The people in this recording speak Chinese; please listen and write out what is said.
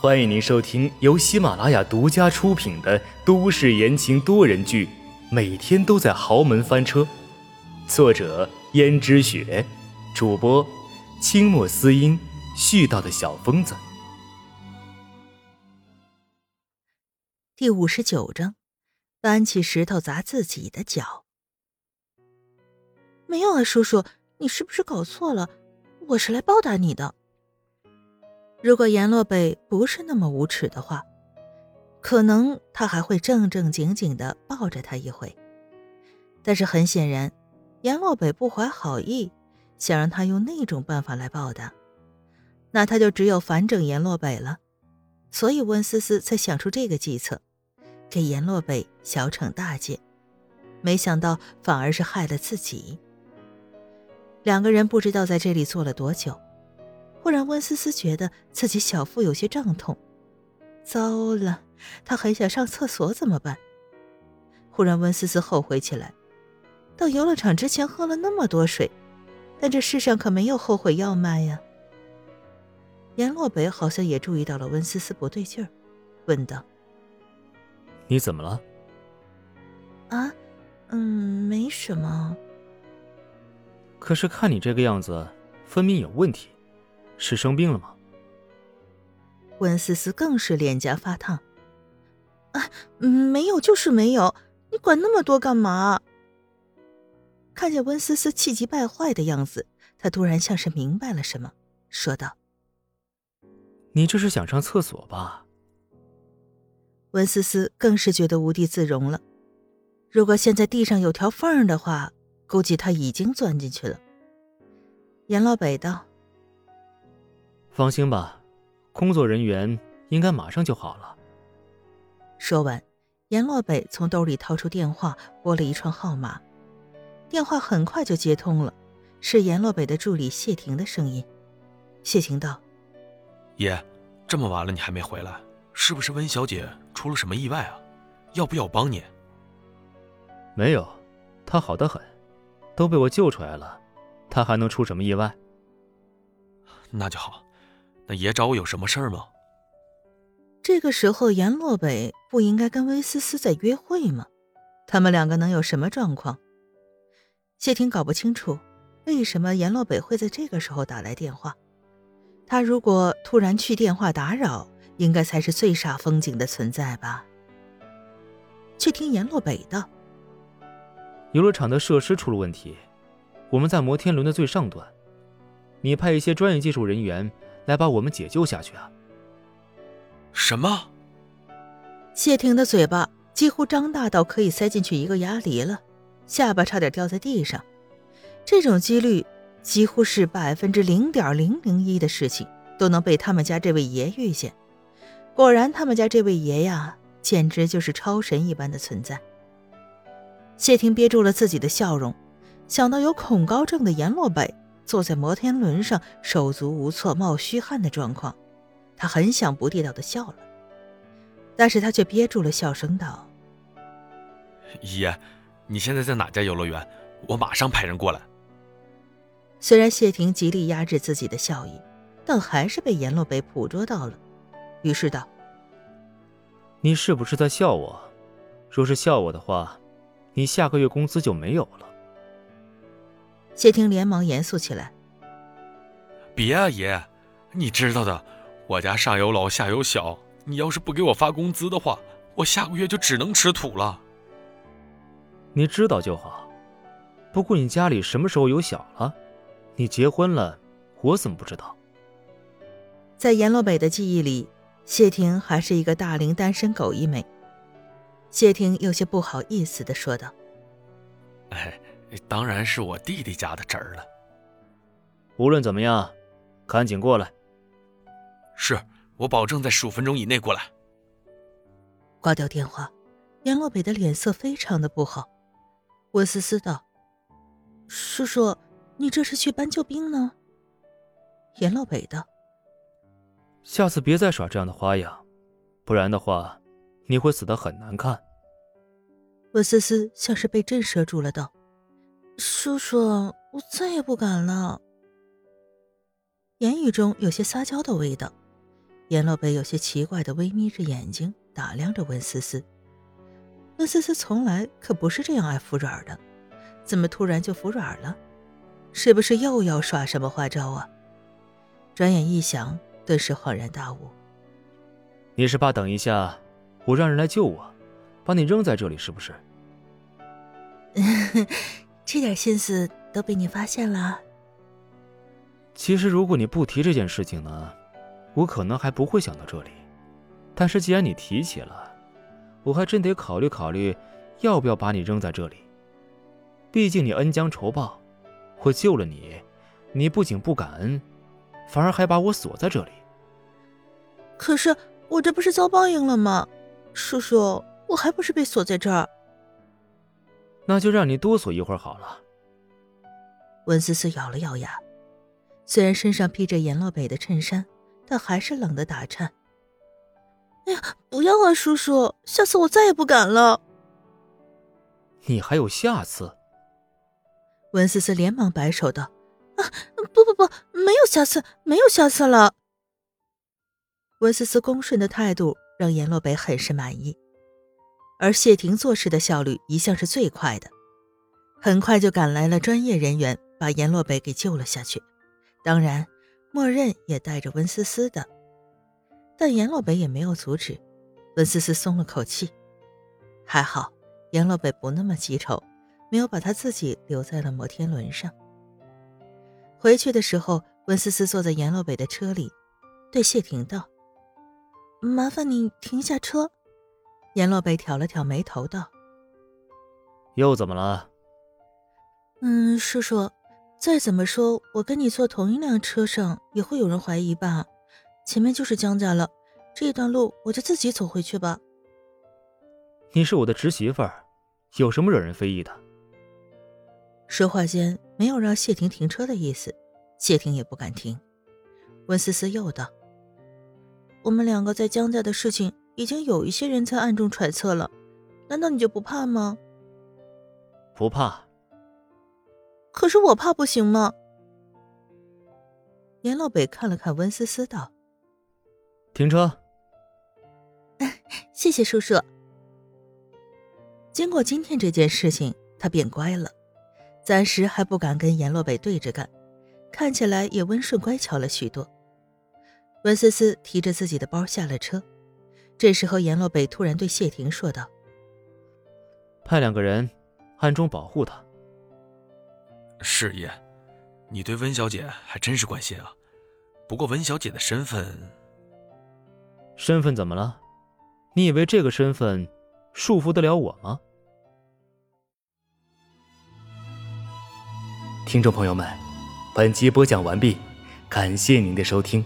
欢迎您收听由喜马拉雅独家出品的都市言情多人剧《每天都在豪门翻车》，作者：胭脂雪，主播：清墨思音，絮叨的小疯子。第五十九章，搬起石头砸自己的脚。没有啊，叔叔，你是不是搞错了？我是来报答你的。如果阎洛北不是那么无耻的话，可能他还会正正经经的抱着他一回。但是很显然，阎洛北不怀好意，想让他用那种办法来报答，那他就只有反整阎洛北了。所以温思思才想出这个计策，给阎洛北小惩大戒。没想到反而是害了自己。两个人不知道在这里坐了多久。忽然，温思思觉得自己小腹有些胀痛，糟了，她很想上厕所，怎么办？忽然，温思思后悔起来，到游乐场之前喝了那么多水，但这世上可没有后悔药卖呀。严洛北好像也注意到了温思思不对劲儿，问道：“你怎么了？”“啊，嗯，没什么。”“可是看你这个样子，分明有问题。”是生病了吗？温思思更是脸颊发烫。啊，没有，就是没有。你管那么多干嘛？看见温思思气急败坏的样子，他突然像是明白了什么，说道：“你这是想上厕所吧？”温思思更是觉得无地自容了。如果现在地上有条缝的话，估计他已经钻进去了。严老北道。放心吧，工作人员应该马上就好了。说完，阎洛北从兜里掏出电话，拨了一串号码。电话很快就接通了，是阎洛北的助理谢婷的声音。谢婷道：“爷，这么晚了你还没回来，是不是温小姐出了什么意外啊？要不要我帮你？”“没有，她好得很，都被我救出来了，她还能出什么意外？”“那就好。”那爷找我有什么事儿吗？这个时候，阎洛北不应该跟威思思在约会吗？他们两个能有什么状况？谢婷搞不清楚为什么阎洛北会在这个时候打来电话。他如果突然去电话打扰，应该才是最煞风景的存在吧？却听阎洛北道：“游乐场的设施出了问题，我们在摩天轮的最上端，你派一些专业技术人员。”来把我们解救下去啊！什么？谢霆的嘴巴几乎张大到可以塞进去一个鸭梨了，下巴差点掉在地上。这种几率几乎是百分之零点零零一的事情都能被他们家这位爷遇见。果然，他们家这位爷呀，简直就是超神一般的存在。谢霆憋住了自己的笑容，想到有恐高症的阎洛北。坐在摩天轮上手足无措、冒虚汗的状况，他很想不地道的笑了，但是他却憋住了笑声道：“爷，你现在在哪家游乐园？我马上派人过来。”虽然谢霆极力压制自己的笑意，但还是被阎洛北捕捉到了，于是道：“你是不是在笑我？若是笑我的话，你下个月工资就没有了。”谢霆连忙严肃起来：“别啊，爷，你知道的，我家上有老下有小，你要是不给我发工资的话，我下个月就只能吃土了。”你知道就好。不过你家里什么时候有小了？你结婚了，我怎么不知道？在阎洛北的记忆里，谢霆还是一个大龄单身狗一枚。谢霆有些不好意思的说道：“哎。”当然是我弟弟家的侄儿了。无论怎么样，赶紧过来。是我保证在十五分钟以内过来。挂掉电话，严洛北的脸色非常的不好。温思思道：“叔叔，你这是去搬救兵呢？”严洛北道：“下次别再耍这样的花样，不然的话，你会死得很难看。”温思思像是被震慑住了，道。叔叔，我再也不敢了。言语中有些撒娇的味道。阎洛北有些奇怪的微眯着眼睛打量着温思思。温思思从来可不是这样爱服软的，怎么突然就服软了？是不是又要耍什么花招啊？转眼一想，顿时恍然大悟。你是怕等一下，我让人来救我，把你扔在这里，是不是？这点心思都被你发现了。其实，如果你不提这件事情呢，我可能还不会想到这里。但是，既然你提起了，我还真得考虑考虑，要不要把你扔在这里。毕竟你恩将仇报，我救了你，你不仅不感恩，反而还把我锁在这里。可是，我这不是遭报应了吗？叔叔，我还不是被锁在这儿。那就让你哆嗦一会儿好了。温思思咬了咬牙。虽然身上披着阎洛北的衬衫，但还是冷得打颤。哎呀，不要啊，叔叔！下次我再也不敢了。你还有下次？温思思连忙摆手道：“啊，不不不，没有下次，没有下次了。”温思思恭顺的态度让阎洛北很是满意，而谢霆做事的效率一向是最快的，很快就赶来了专业人员，把阎洛北给救了下去。当然，默认也带着温思思的，但阎洛北也没有阻止。温思思松了口气，还好阎洛北不那么记仇，没有把他自己留在了摩天轮上。回去的时候，温思思坐在阎洛北的车里，对谢霆道：“麻烦你停下车。”阎洛北挑了挑眉头道：“又怎么了？”“嗯，叔叔。”再怎么说，我跟你坐同一辆车上，也会有人怀疑吧？前面就是江家了，这一段路我就自己走回去吧。你是我的侄媳妇儿，有什么惹人非议的？说话间没有让谢婷停车的意思，谢婷也不敢停。温思思又道：“我们两个在江家的事情，已经有一些人在暗中揣测了，难道你就不怕吗？”不怕。可是我怕不行吗？严洛北看了看温思思，道：“停车。”谢谢叔叔。经过今天这件事情，他变乖了，暂时还不敢跟严洛北对着干，看起来也温顺乖巧了许多。温思思提着自己的包下了车，这时候阎洛北突然对谢霆说道：“派两个人暗中保护他。”是爷，你对温小姐还真是关心啊。不过温小姐的身份，身份怎么了？你以为这个身份束缚得了我吗？听众朋友们，本集播讲完毕，感谢您的收听。